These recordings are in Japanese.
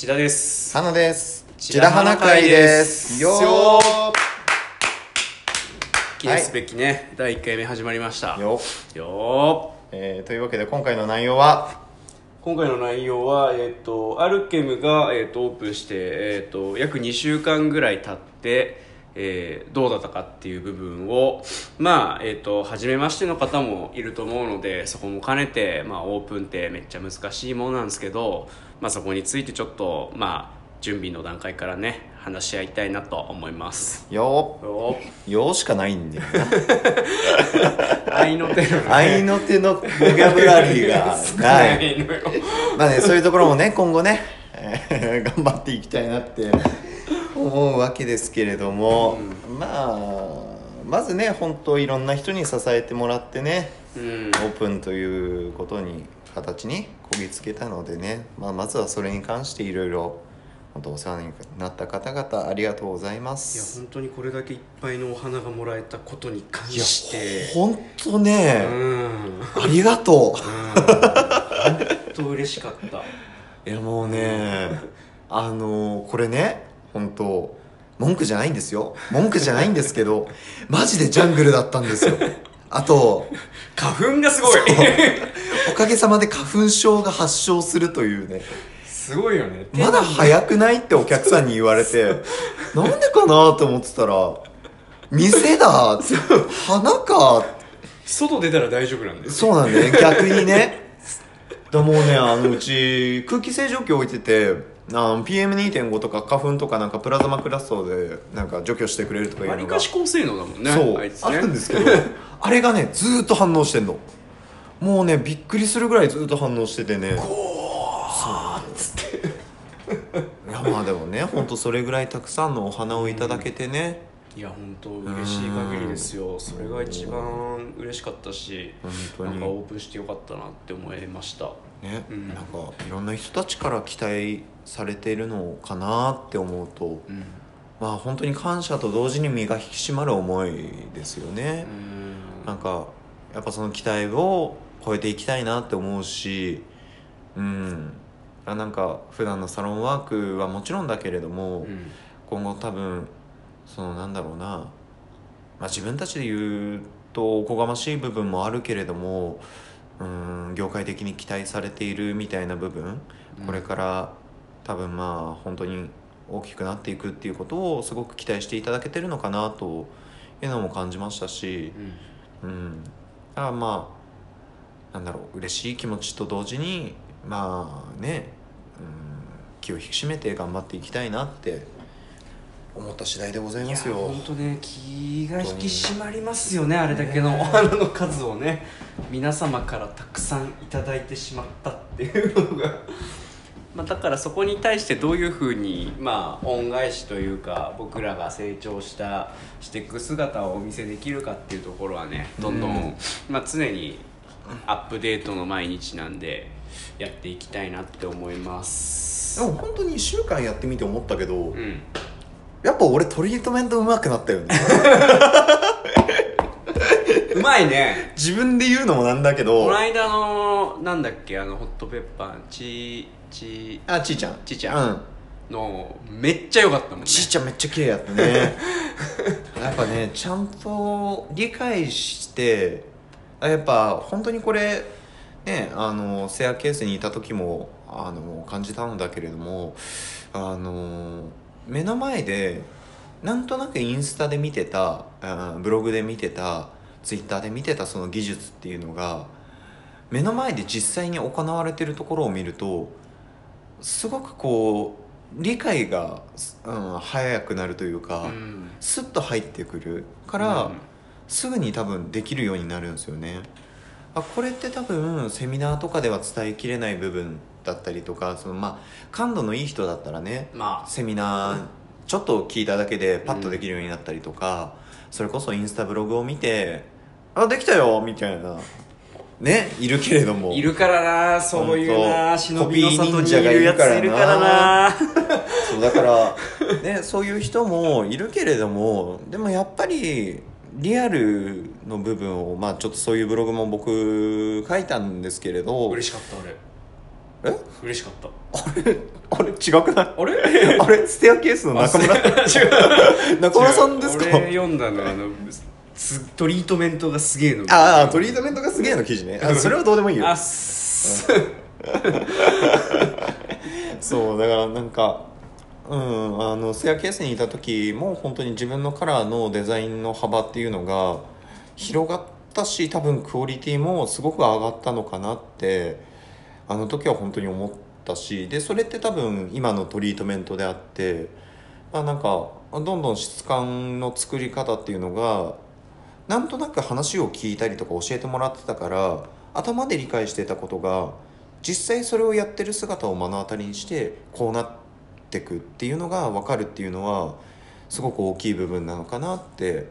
千田です。花です。千田花会です。よよー。記念すべきね、第1回目始まりました。よよ、ー。えー、というわけで今回の内容は？今回の内容は、えっとアルケムが、えっとオープンして、えっと約2週間ぐらい経って、えーどうだったかっていう部分をまあえっ、と初めましての方もいると思うのでそこも兼ねて、まあ、オープンってめっちゃ難しいものなんですけど、まあ、そこについてちょっとまあ準備の段階からね話し合いたいなと思います。よよー。よーしかないんだよ愛 の手のな愛の手のボキャブラリーが ないのよ。まあねそういうところもね今後ね、えー頑張っていきたいなって思うわけですけれども、まあまずね本当いろんな人に支えてもらってねうん。オープンということに形にこぎつけたのでね、まあ、まずはそれに関していろいろ本当お世話になった方々ありがとうございまいやす本当にこれだけいっぱいのお花がもらえたことに関して。本当うね、ん。ありがと本当嬉しかった。ういやもうねあのこれね本当文句じゃないんですよ。文句じゃないんですけど マジでジャングルだったんですよ。あと花粉がすごい。おかげさまで花粉症が発症するというね。すごいよね。まだ早くないってお客さんに言われて、なんでかなと思ってたら、店だ。花か。外出たら大丈夫なんですそうなんだよね、逆にね。だもうね、あの、うち空気清浄機置いてて、PM2.5 とか花粉とかなんかプラズマクラストでなんか除去してくれるとかいうのがわりかし高性能だもんねそうあいつあねるんですけど あれがねずーっと反応してんの。もうねびっくりするぐらいずーっと反応しててね。いやまあでもね本当それぐらいたくさんのお花をいただけてね。いや本当嬉しい限りですよ。それが一番嬉しかったしなんかオープンしてよかったなって思いましたね、うん。なんかいろんな人たちから期待されているのかなって思うとうん。まあ本当に感謝と同時に身が引き締まる思いですよね、なんかやっぱその期待を超えていきたいなって思うしうん。あなんか普段のサロンワークはもちろんだけれども、うん。今後多分そのなんだろうな、まあ、自分たちで言うとおこがましい部分もあるけれどもうん業界的に期待されているみたいな部分、うん。これから多分まあ本当に大きくなっていくっていうことをすごく期待していただけてるのかなというのも感じましたし、うん。うん、だからまあなんだろう嬉しい気持ちと同時にまあね、うん、気を引き締めて頑張っていきたいなって思った次第でございますよ。本当ね気が引き締まりますよねあれだけのお花の数をね。皆様からたくさんいただいてしまったっていうのが。まあだからそこに対してどういうふうにまあ恩返しというか僕らが成長したしていく姿をお見せできるかっていうところはねどんどん、うん。まあ、常にアップデートの毎日なんでやっていきたいなって思います。でも本当に1週間やってみて思ったけど、うんやっぱ俺トリートメントうまくなったよね。うまいね。自分で言うのもなんだけど。この間のなんだっけあのホットペッパーちちあちいちゃん。ちいちゃん。うん。のめっちゃ良かったもんね。ちいちゃんめっちゃ綺麗やったね。やっぱねちゃんと理解してあやっぱ本当にこれねあのセアケースにいた時もあの感じたのだけれどもあの目の前でなんとなくインスタで見てたあブログで見てたツイッターで見てたその技術っていうのが目の前で実際に行われてるところを見るとすごくこう理解が、うん、早くなるというか、うん。スッと入ってくるから、うん。すぐに多分できるようになるんですよね。あこれって多分セミナーとかでは伝えきれない部分だったりとかそのまあ感度のいい人だったらねまあ。セミナーちょっと聞いただけでパッとできるようになったりとか、それこそインスタブログを見て「あできたよ」みたいな。ねいるけれども。いるからなそういうな忍びの里にいるやついるからな。そうだから、ね、そういう人もいるけれどもでもやっぱりリアルの部分をまあちょっとそういうブログも僕書いたんですけれど嬉しかった俺え？嬉しかった。あれ？違くない？あれ？あれ？ステアケースの中村？違う。中村さんですか？俺読んだのはあのつトリートメントがすげえの。ああトリートメントがすげえの記事ね。あそれはどうでもいいよ。あっす そうだからなんかうんあのステアケースにいた時も本当に自分のカラーのデザインの幅っていうのが広がったし多分クオリティもすごく上がったのかなってあの時は本当に思ったしでそれって多分今のトリートメントであってまあなんかどんどん質感の作り方っていうのがなんとなく話を聞いたりとか教えてもらってたから頭で理解してたことが実際それをやってる姿を目の当たりにしてこうなってくっていうのが分かるっていうのはすごく大きい部分なのかなって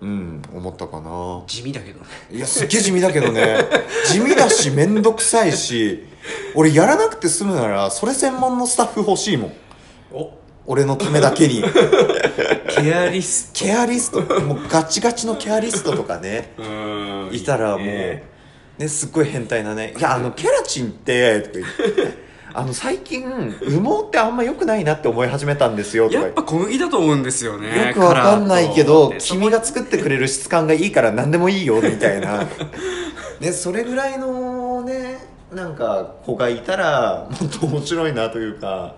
うん思ったかな。地味だけどね。いやすっげえ地味だけどね。地味だし面倒くさいし俺やらなくて済むならそれ専門のスタッフ欲しいもん。お。俺のためだけに。ケアリスケアリスト。もうガチガチのケアリストとかねト うんいたらもう、ね。ね、すっごい変態なね「いやあのケラチンって」とか言って「あの最近羽毛ってあんま良くないなって思い始めたんですよ」とかやっぱ小麦だと思うんですよねよくわかんないけど君が作ってくれる質感がいいから何でもいいよみたいな。ね それぐらいのねなんか子がいたらもっと面白いなというか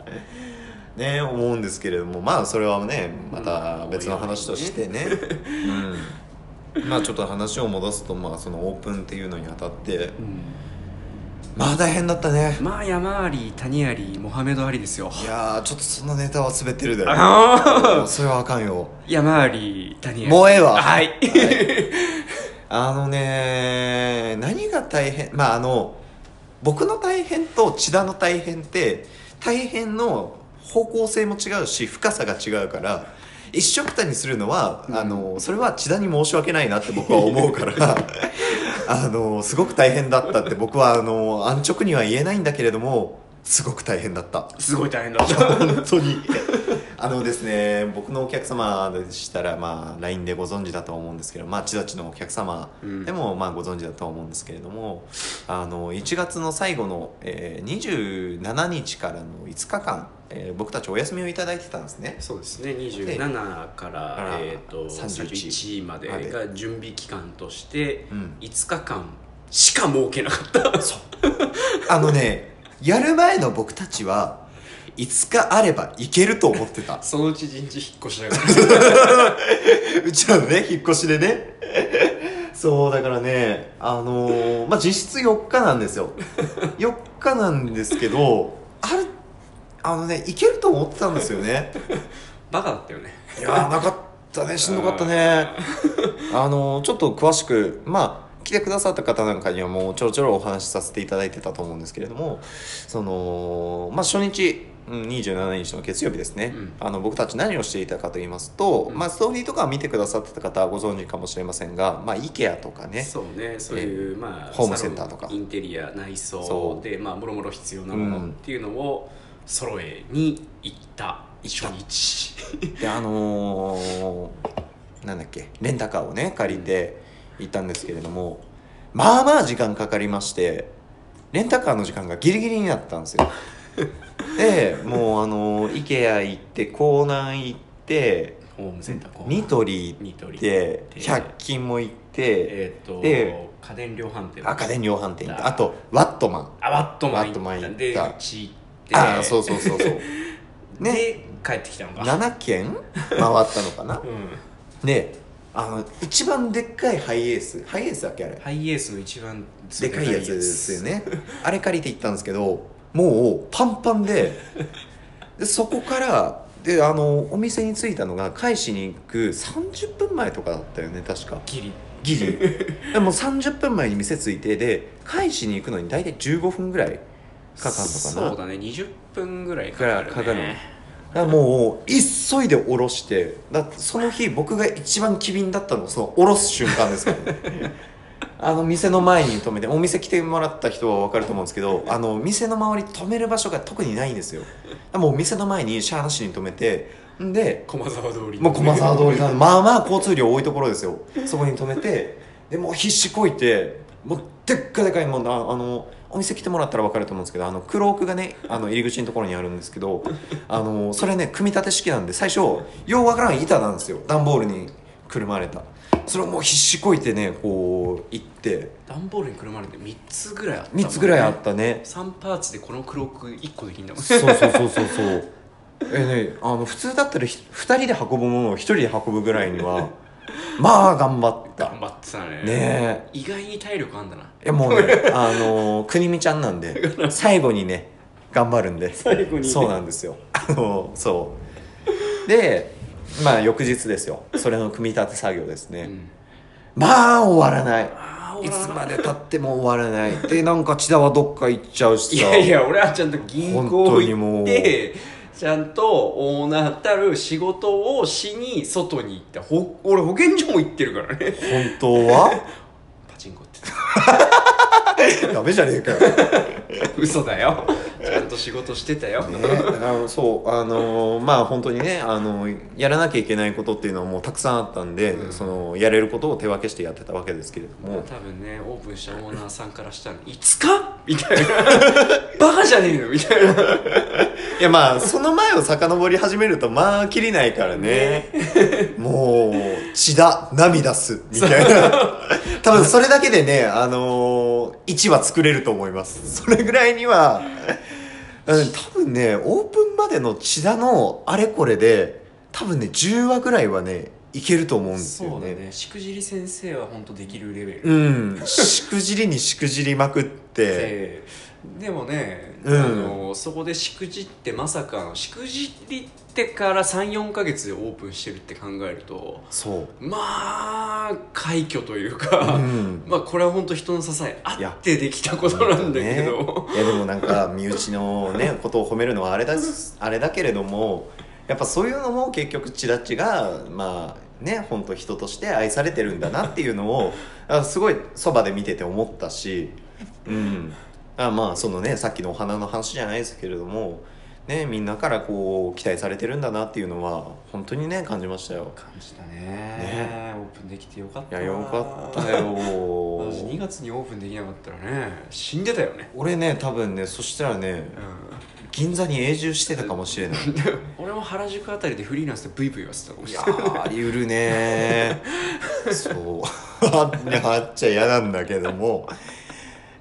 ね思うんですけれども。まあそれはねまた別の話としてね、うん、まあちょっと話を戻すとまあそのオープンっていうのにあたってうんまあ大変だったね。まあ山あり谷ありモハメドありですよ。いやーちょっとそのネタは滑ってるで。あそれはあかんよ。山あり谷あり。もうええわはい。あのね何が大変まああの僕の大変と千田の大変って大変の方向性も違うし深さが違うから一緒くたにするのは、あのそれは千田に申し訳ないなって僕は思うから あのすごく大変だったって 僕はあの安直には言えないんだけれどもすごく大変だった。すごい大変だった。本当に。あのですね僕のお客様でしたら、まあ、LINE でご存知だと思うんですけど、まあ、千立のお客様でも、まあ、ご存知だと思うんですけれどもあの1月の最後の、えー27日からの5日間、えー僕たちお休みをいただいてたんですね。そうですね。27からえー、と31 31までまで。が準備期間としてうん。5日間しか設けなかった。あのねやる前の僕たちは5日あればいけると思ってた。そのうち一日引っ越しながら。うちらのね引っ越しでね。そうだからねあのーまあ実質4日なんですよ。4日なんですけどあるあのねいけると思ってたんですよね。バカだったよね。いやーなかったね。しんどかったね。あのーちょっと詳しくまあ来てくださった方なんかにはもうちょろちょろお話しさせていただいてたと思うんですけれどもそのまあ初日うん27日の月曜日ですね、うん。あの僕たち何をしていたかと言いますと、うん。まあ、ストーリーとかを見てくださってた方はご存知かもしれませんが、まあ、IKEA とかね。そうね。そういう、まあホームセンターとか。インテリア内そ装でまあもろもろ必要なものっていうのを揃えに行った。初日であのーなんだっけレンタカーをね借りて行ったんですけれども、まあまあ時間かかりましてレンタカーの時間がギリギリになったんですよ。でもうあの IKEA 行って港南行ってホームセンターニトリ行ってで100均も行ってえっ、とで家電量販店赤電量販店行ってあとワットマン。あワットマンワットマン行った。でうち行って。ああそうそうそうそう。ね。で帰ってきたのか。7軒回ったのかな？うん。であの一番でっかいハイエース。ハイエースだっけあれ？ハイエースの一番でかいやつですよね。あれ借りて行ったんですけどもうパンパンで。でそこからであのお店に着いたのが返しに行く30分前とかだったよね確か。ギリ。ギリ。でも30分前に店着いてで返しに行くのに大体15分ぐらいかかるのかな？そうだね。20分ぐらいかかる、ね、かかるだからもう急いで下ろしてだその日僕が一番機敏だったのはその下ろす瞬間ですからね。あの店の前に止めてお店来てもらった人は分かると思うんですけどあの店の周り止める場所が特にないんですよ。だからもう店の前にシャーなしに止めてんで駒沢通りもう駒沢通りなんでまあまあ交通量多いところですよ。そこに止めてでもう必死こいてもうでっかでかいもんなあのお店来てもらったら分かると思うんですけどあの黒奥がねあの入り口のところにあるんですけどあのそれね組み立て式なんで最初ようわからん板なんですよ。段ボールにくるまれた。それをもう必死こいてねこう行って。段ボールにくるまれて3つぐらいあった3つぐらいあったね。3パーツでこの黒く1個できんだもん。そうそうそうそうそう。えねあの普通だったらひ2人で運ぶものを1人で運ぶぐらいには まあ頑張った。頑張ってたね。ねえ。意外に体力あんだな。いやもうね あの国見ちゃんなんで 最後にね頑張るんで。最後にね。そうなんですよ。あのそう。でまあ翌日ですよ。それの組み立て作業ですね、うん。まあ終わらない。いつまで経っても終わらない。でなんか千田はどっか行っちゃうしさ。いやいや俺はちゃんと銀行本当にもう。行ってちゃんとオーナーたる仕事をしに外に行ったほ俺保健所も行ってるからね。本当は？パチンコって。ダメじゃねえかよ。嘘だよ。ちゃんと仕事してたよ、ね、あのそうあのまあ本当にねあのやらなきゃいけないことっていうのはもうたくさんあったんで、うん。そのやれることを手分けしてやってたわけですけれども、多分ねオープンしたオーナーさんからしたら「いつか?」みたいな「バカじゃねえの?」みたいな。いやまあその前を遡り始めるとまあきりないからね。もう血だ涙すみたいな。多分それだけでねあのー、1話作れると思います。それぐらいにはうん多分ねオープンまでの千田のあれこれで多分ね10話ぐらいはねいけると思うんですよそうだね。しくじり先生は本当できるレベル。うん。しくじりにしくじりまくって。ででもね、うん。あのそこでしくじってまさかのしくじりってから34か月でオープンしてるって考えるとそう。まあ快挙というか、うん。まあこれは本当人の支えあってできたことなんだけど、ねいやでもなんか身内のねことを褒めるのはあれだあれだけれどもやっぱそういうのも結局千田っちがまあね本当人として愛されてるんだなっていうのを あすごいそばで見てて思ったしうん。あまあそのねさっきのお花の話じゃないですけれどもねみんなからこう期待されてるんだなっていうのは本当にね感じましたよ。感じたね。ね。オープンできてよかった。いやよかったよ。私2月にオープンできなかったらね死んでたよね。俺ね多分ねそしたらねう銀座に永住してたかもしれない。ん 俺も原宿あたりでフリーランスでブイブイ言わせてたかもいやしれない。ーありうるね。ー そう。ああっちゃ嫌なんだけども。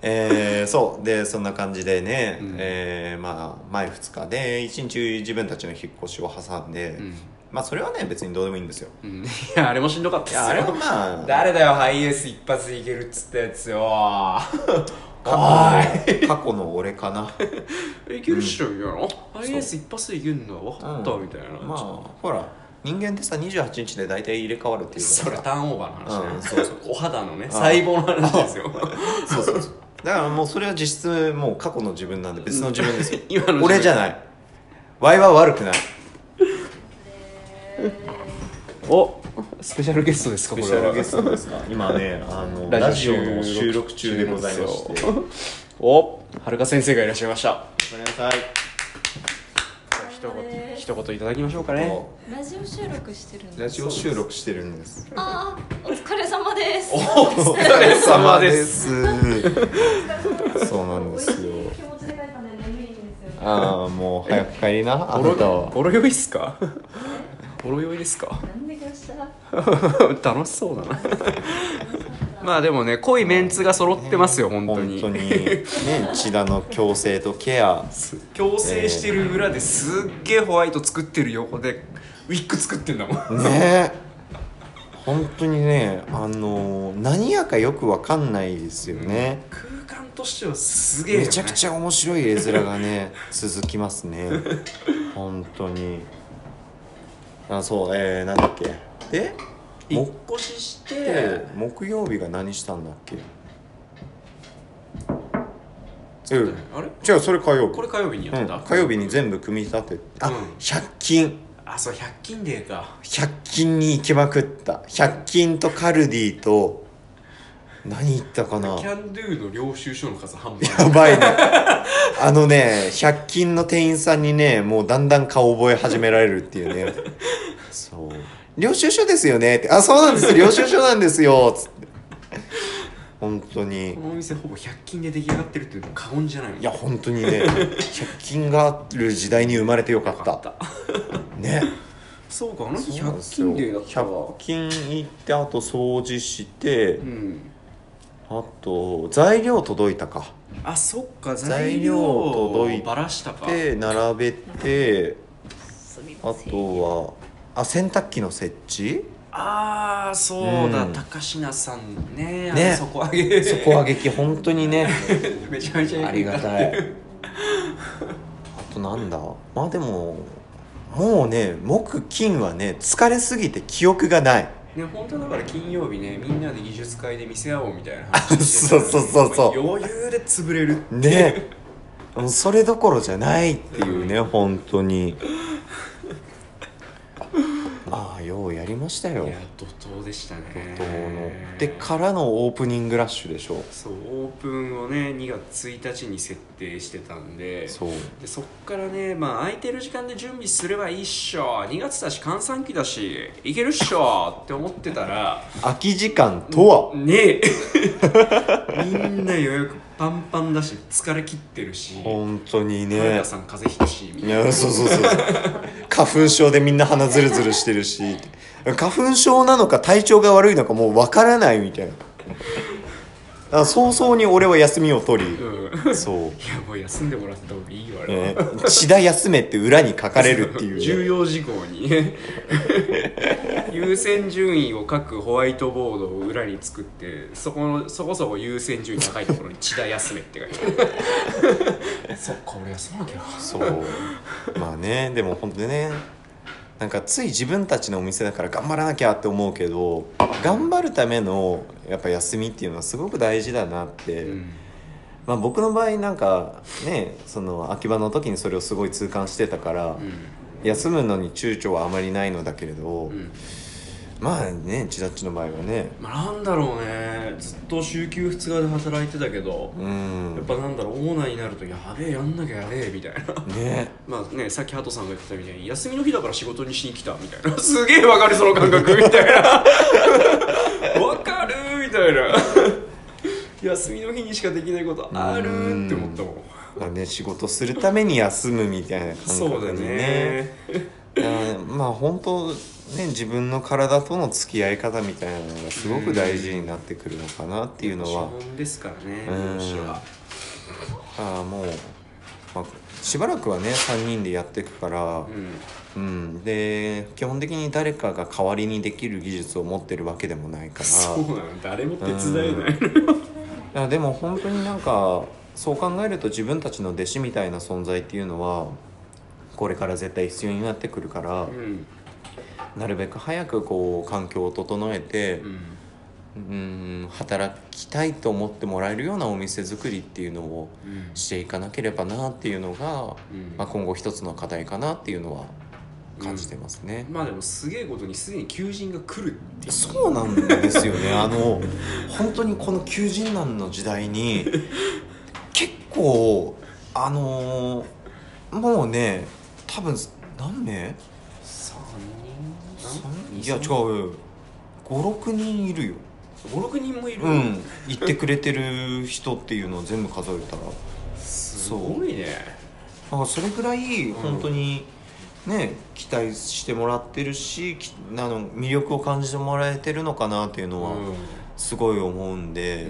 えー、そう。でそんな感じでね、うん。えーまあ前2日で一日自分たちの引っ越しを挟んで、うん。まあそれはね別にどうでもいいんですよ。うん、いやあれもしんどかったっすよ。いやあれはまあ 誰だよハイエース一発でいけるっつったやつよ過去の過去の俺かな。いけるっしょみたいな、ハイエース一発でいけるのは分かった、う。んみたいな。まあほら人間ってさ28日で大体入れ替わるっていうそれターンオーバーの話ね、うんそうそう。お肌のねあ細胞の話ですよ。そうそうそう。だからもうそれは実質もう過去の自分なんで別の自分ですよ。今の俺じゃない。ワイは悪くない。おスペシャルゲストですかスペシャルゲストですか？今ねあのラジオの収録中でございましてごめんおはるか先生がいらっしゃいました。なさい一言一言いただきましょうかね。ラジオ収録してるんです。ラジオ収録してるんです。ああお疲れ様です。お疲れ様です。す。そうなんですよ。気持ちで書いたね。眠いんですよ。ああもう早く帰りなあボなたは。ロボロ酔いっすか？ボロ酔いですか？なんで来ました 楽しそうだな。まあでもね濃いメンツが揃ってますよ本当に。本当にね千田の矯正とケア。矯正してる裏ですっげえホワイト作ってる横でウィッグ作ってんだもん。ね。本当にねあの何やかよくわかんないですよね、空間としてはすげえよ、ね、めちゃくちゃ面白い絵面がね続きますね。本当にあそうえー、なんだっけ。で引っも越ししでて木曜日が何したんだっけ。うん。あれ？違うそれ火曜日。これ火曜日にやった、うん、火曜日に全部組み立ててあ、うん。100均。あそう100均デーか。100均に行きまくった。100均とカルディと何行ったかな？キャンドゥの領収書の数半分やばいね。あのね100均の店員さんにねもうだんだん顔覚え始められるっていうね。そう。領収書ですよね？って。あそうなんです領収書なんですよ。つって。本当に。このお店ほぼ100均で出来上がってるっていうのも過言じゃない。いや本当にね。100均がある時代に生まれてよかった。よかった。ね。そうかあの日100そうなんですよ。均デーだったわ。100均行ってあと掃除して、うんあと材料届いたか。あそっか材材料料届いてバラしたか。で並べてあすみません。とはあ洗濯機の設置？ああそうだ、うん。高階さんねね。底上げ。底上げ機本当にね。めちゃめちゃありがたい。あとなんだ？まあでももうね木金はね疲れすぎて記憶がないね本当だから金曜日ねみんなで技術会で見せ合おうみたいな話してたのにそうそうそうそう。余裕で潰れるね。もうそれどころじゃないっていうね本当に。まあようやりましたよ。いや怒涛でしたね。怒涛の。でからのオープニングラッシュでしょ。そうオープンをね2月1日に設定してたんでそう。でそっからねまあ空いてる時間で準備すればいいっしょ。2月だし閑散期だしいけるっしょ。って思ってたら空き時間とは？ねえ。みんな予約パンパンだし疲れ切ってるし本当に豊ね田さん風邪ひくしみいたいな。やそうそうそう。花粉症でみんな鼻ズルズルしてるし花粉症なのか体調が悪いのかもうわからないみたいな。だから早々に俺は休みを取りうん。そう。いやもう休んでもらった方がいいわ、ね、血だ休めって裏に書かれるっていう、重ね、要事項に。優先順位を書くホワイトボードを裏に作ってそこのそこそこ優先順位高いところに「千田休め」って書いてある。そっか俺休まなきゃそう。まあねでも本当にねなんかつい自分たちのお店だから頑張らなきゃって思うけど頑張るためのやっぱ休みっていうのはすごく大事だなって、うん。まあ、僕の場合なんかねその秋葉の時にそれをすごい痛感してたから、休むのに躊躇はあまりないのだけれど、うんうんまあね千田っちの場合はね。まあ、なんだろうね。ずっと週休2日で働いてたけど、うん。やっぱなんだろうオーナーになるとやべえやんなきゃやべえみたいな。ね。まあねさっきハトさんが言ってたみたいに休みの日だから仕事にしに来たみたいな。すげえわかるその感覚みたいな。わかるみたいな。休みの日にしかできないことあるって思ったもん。まあね仕事するために休むみたいな感そうだね。まあ本当ね自分の体との付き合い方みたいなのがすごく大事になってくるのかなっていうのは。ですからねうん。は。ああもう、まあ、しばらくはね3人でやっていくからう、ん。うん、で基本的に誰かが代わりにできる技術を持ってるわけでもないから。そうなの。誰も手伝えないいやでも本当になんかそう考えると自分たちの弟子みたいな存在っていうのはこれから絶対必要になってくるから、うんなるべく早くこう環境を整えてう、んうん、働きたいと思ってもらえるようなお店作りっていうのをうんしていかなければなっていうのが、うん。まあ、今後一つの課題かなっていうのは感じてますね。まあでもすげえことにすでに求人が来るっていう。そうなんですよね。あの本当にこの求人難の時代に結構あのーもうね多分何名3人いや違う。56人いるよ。56人もいる？うん。言ってくれてる人っていうのを全部数えたら。すごいね。なんかそれぐらい本当に。ね、期待してもらってるしきあの魅力を感じてもらえてるのかなっていうのはうん。すごい思うんで、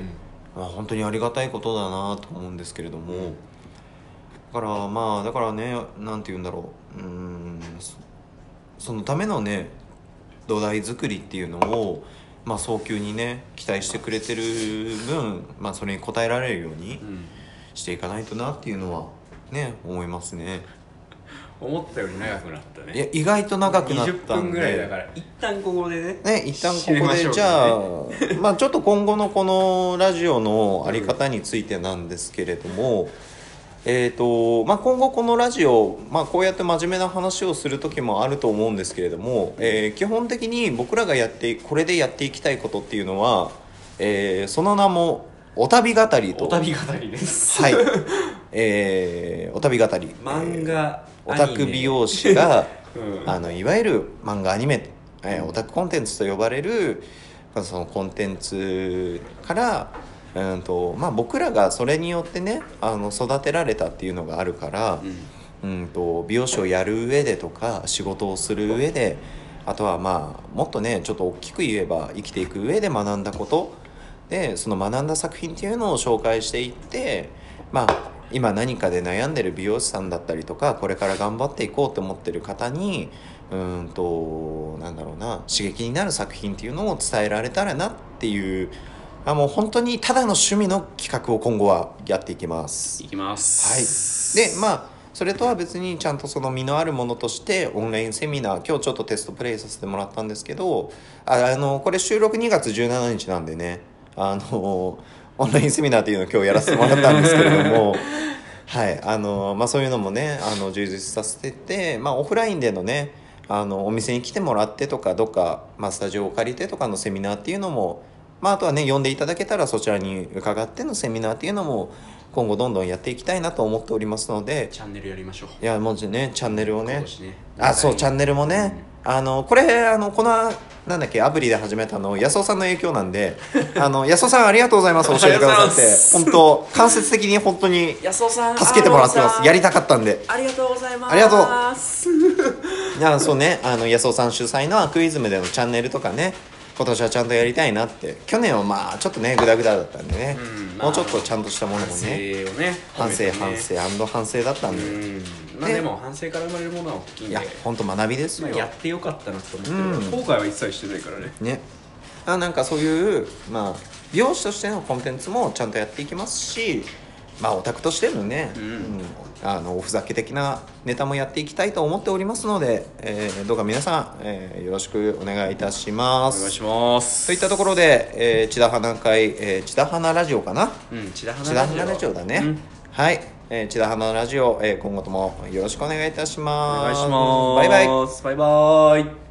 うん。まあ、本当にありがたいことだなと思うんですけれども、うん。だからまあだからねなんて言うんだろう。うーん。そそのためのね土台作りっていうのを、まあ、早急にね期待してくれてる分、まあ、それに応えられるようにうん。していかないとなっていうのはね思いますね。思ったより長くなったね。いや意外と長くなったんで。20分ぐらいだから。一旦ここでね。ね一旦ここで じゃあかまあちょっと今後のこのラジオのあり方についてなんですけれども、えーとまあ、今後このラジオ、まあ、こうやって真面目な話をする時もあると思うんですけれども、えー基本的に僕らがやってこれでやっていきたいことっていうのは、えーその名もお旅語りと。お旅語りです。はい、えーお旅語り。漫画オタク美容師がうんあのいわゆる漫画アニメ、えーオタクコンテンツと呼ばれるまあそのコンテンツから、うんとまあ、僕らがそれによってねあの育てられたっていうのがあるから、うん、と美容師をやる上でとか仕事をする上であとはまあもっとねちょっと大きく言えば生きていく上で学んだこと。でその学んだ作品っていうのを紹介していってまあ今何かで悩んでる美容師さんだったりとかこれから頑張っていこうと思ってる方にうんとなんだろうな刺激になる作品っていうのを伝えられたらなっていうあもう本当にただの趣味の企画を今後はやっていきます。いきます。はい、でまあそれとは別にちゃんとその身のあるものとしてオンラインセミナー今日ちょっとテストプレイさせてもらったんですけどああのこれ収録2月17日なんでねあのオンラインセミナーっていうのを今日やらせてもらったんですけれども はい。あのまあ、そういうのもねあの充実させてて、まあ、オフラインでのねあのお店に来てもらってとかどっか、まあ、スタジオを借りてとかのセミナーっていうのも、まあ、あとはね呼んでいただけたらそちらに伺ってのセミナーっていうのも今後どんどんやっていきたいなと思っておりますので。チャンネルやりましょう。いやもうねチャンネルをね。ね。あそうチャンネルもね、あのこれあのこのなんだっけアプリで始めたの安尾さんの影響なんで。あの安尾さんありがとうございます教えてくださって。本当間接的に本当に安尾さん助けてもらってます。やりたかったんで。ありがとうございます。ありがといやそうねあの安尾さん主催のアクイズムでのチャンネルとかね今年はちゃんとやりたいなって。去年はまあちょっとねグダグダだったんでね、うんまあ。もうちょっとちゃんとしたものも反省をねね反省反省反省だったんで、うん。まあででも反省から生まれるものは大きいんで。いや本当学びですよ、まあやってよかったなと思ってる、うん。後悔は一切してないからね。ね。あなんかそういうまあ美容師としてのコンテンツもちゃんとやっていきますしまあオタクとしてのね、うん。あのおふざけ的なネタもやっていきたいと思っておりますので、えーどうか皆さん、えーよろしくお願いいたします。お願いします。といったところで、えー、千田花会、えー、千田花ラジオかな？うん千田花ラジオ。だね、うん。はい、えー、千田花ラジオ、えー今後ともよろしくお願いいたしおます。願いします。バイバイ。バイバイ